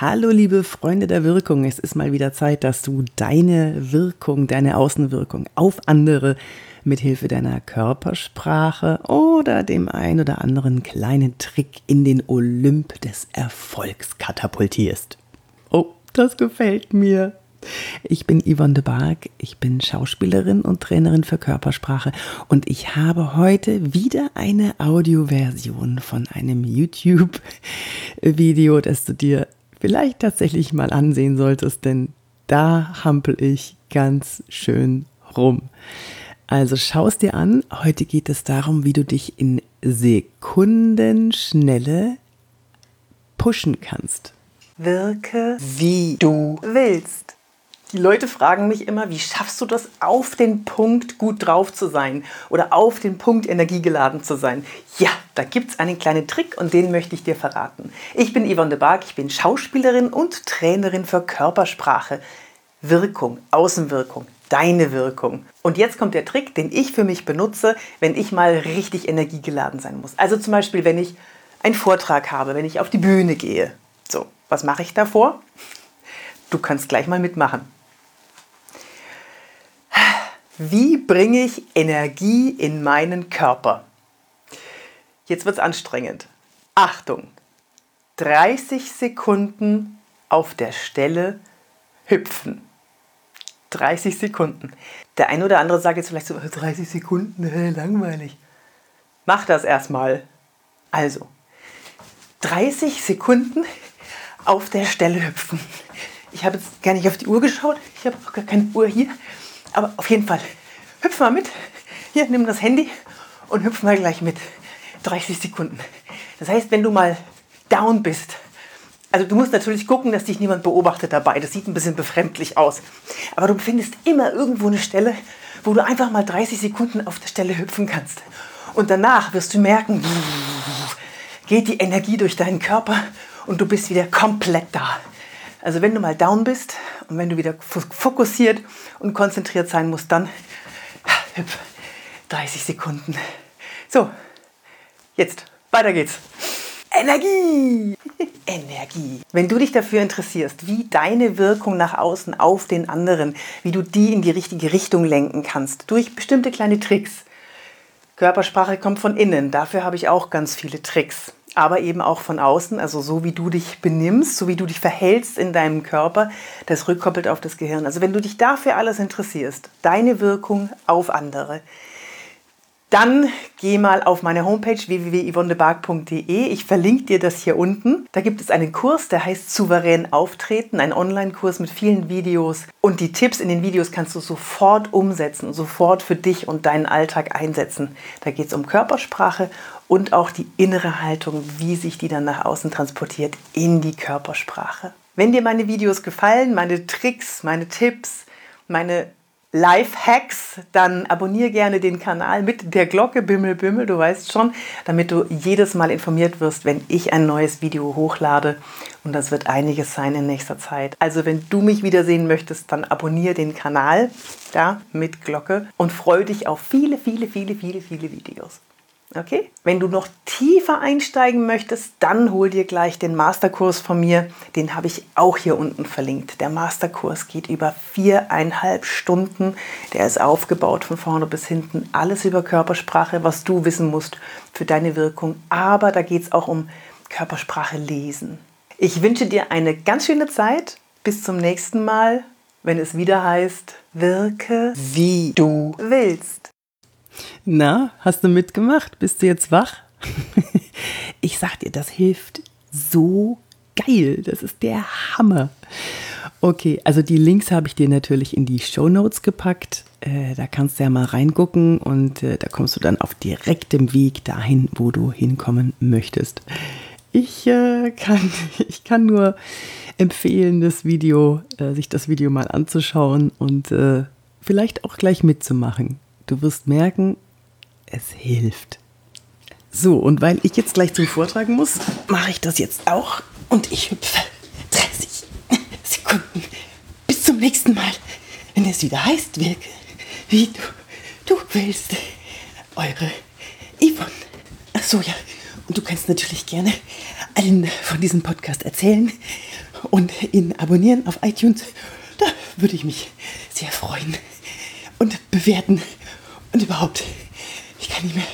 Hallo liebe Freunde der Wirkung, es ist mal wieder Zeit, dass du deine Wirkung, deine Außenwirkung auf andere mit Hilfe deiner Körpersprache oder dem ein oder anderen kleinen Trick in den Olymp des Erfolgs katapultierst. Oh, das gefällt mir. Ich bin Yvonne de Barg, ich bin Schauspielerin und Trainerin für Körpersprache und ich habe heute wieder eine Audioversion von einem YouTube-Video, das du dir vielleicht tatsächlich mal ansehen solltest, denn da hampel ich ganz schön rum. Also schau es dir an. Heute geht es darum, wie du dich in Sekundenschnelle pushen kannst. Wirke, wie du willst. Die Leute fragen mich immer, wie schaffst du das, auf den Punkt gut drauf zu sein oder auf den Punkt energiegeladen zu sein? Ja, da gibt es einen kleinen Trick und den möchte ich dir verraten. Ich bin Yvonne de Barg, ich bin Schauspielerin und Trainerin für Körpersprache. Wirkung, Außenwirkung, deine Wirkung. Und jetzt kommt der Trick, den ich für mich benutze, wenn ich mal richtig energiegeladen sein muss. Also zum Beispiel, wenn ich einen Vortrag habe, wenn ich auf die Bühne gehe. So, was mache ich davor? Du kannst gleich mal mitmachen. Wie bringe ich Energie in meinen Körper? Jetzt wird es anstrengend. Achtung! 30 Sekunden auf der Stelle hüpfen. 30 Sekunden. Der eine oder andere sagt jetzt vielleicht so, 30 Sekunden, langweilig. Mach das erstmal. Also, 30 Sekunden auf der Stelle hüpfen. Ich habe jetzt gar nicht auf die Uhr geschaut. Ich habe auch gar keine Uhr hier. Aber auf jeden Fall, hüpf mal mit. Hier, nimm das Handy und hüpf mal gleich mit. 30 Sekunden. Das heißt, wenn du mal down bist, also du musst natürlich gucken, dass dich niemand beobachtet dabei. Das sieht ein bisschen befremdlich aus. Aber du findest immer irgendwo eine Stelle, wo du einfach mal 30 Sekunden auf der Stelle hüpfen kannst. Und danach wirst du merken, geht die Energie durch deinen Körper und du bist wieder komplett da. Also wenn du mal down bist und wenn du wieder fokussiert und konzentriert sein musst, dann hüpf 30 Sekunden. So, jetzt, weiter geht's. Energie! Energie. Wenn du dich dafür interessierst, wie deine Wirkung nach außen auf den anderen, wie du die in die richtige Richtung lenken kannst, durch bestimmte kleine Tricks. Körpersprache kommt von innen, dafür habe ich auch ganz viele Tricks aber eben auch von außen, also so wie du dich benimmst, so wie du dich verhältst in deinem Körper, das rückkoppelt auf das Gehirn. Also wenn du dich dafür alles interessierst, deine Wirkung auf andere, dann geh mal auf meine Homepage www.yvonnebark.de. Ich verlinke dir das hier unten. Da gibt es einen Kurs, der heißt Souverän auftreten, ein Online-Kurs mit vielen Videos. Und die Tipps in den Videos kannst du sofort umsetzen sofort für dich und deinen Alltag einsetzen. Da geht es um Körpersprache und auch die innere Haltung, wie sich die dann nach außen transportiert in die Körpersprache. Wenn dir meine Videos gefallen, meine Tricks, meine Tipps, meine Life-Hacks, dann abonniere gerne den Kanal mit der Glocke Bimmel Bimmel, du weißt schon, damit du jedes Mal informiert wirst, wenn ich ein neues Video hochlade. Und das wird einiges sein in nächster Zeit. Also wenn du mich wiedersehen möchtest, dann abonniere den Kanal da mit Glocke und freue dich auf viele, viele, viele, viele, viele Videos. Okay? Wenn du noch tiefer einsteigen möchtest, dann hol dir gleich den Masterkurs von mir. Den habe ich auch hier unten verlinkt. Der Masterkurs geht über viereinhalb Stunden. Der ist aufgebaut von vorne bis hinten. Alles über Körpersprache, was du wissen musst für deine Wirkung. Aber da geht es auch um Körpersprache lesen. Ich wünsche dir eine ganz schöne Zeit. Bis zum nächsten Mal, wenn es wieder heißt, wirke wie du willst. Na, hast du mitgemacht? Bist du jetzt wach? ich sag dir, das hilft so geil. Das ist der Hammer. Okay, also die Links habe ich dir natürlich in die Show Notes gepackt. Äh, da kannst du ja mal reingucken und äh, da kommst du dann auf direktem Weg dahin, wo du hinkommen möchtest. Ich, äh, kann, ich kann nur empfehlen, das Video, sich das Video mal anzuschauen und vielleicht auch gleich mitzumachen. Du wirst merken, es hilft. So, und weil ich jetzt gleich zum Vortragen muss, mache ich das jetzt auch. Und ich hüpfe 30 Sekunden. Bis zum nächsten Mal, wenn es wieder heißt, wirke, wie du, du willst. Eure Yvonne. Ach so, ja. Und du kannst natürlich gerne allen von diesem Podcast erzählen und ihn abonnieren auf iTunes. Da würde ich mich sehr freuen. Und bewerten. Und überhaupt, ich kann nicht mehr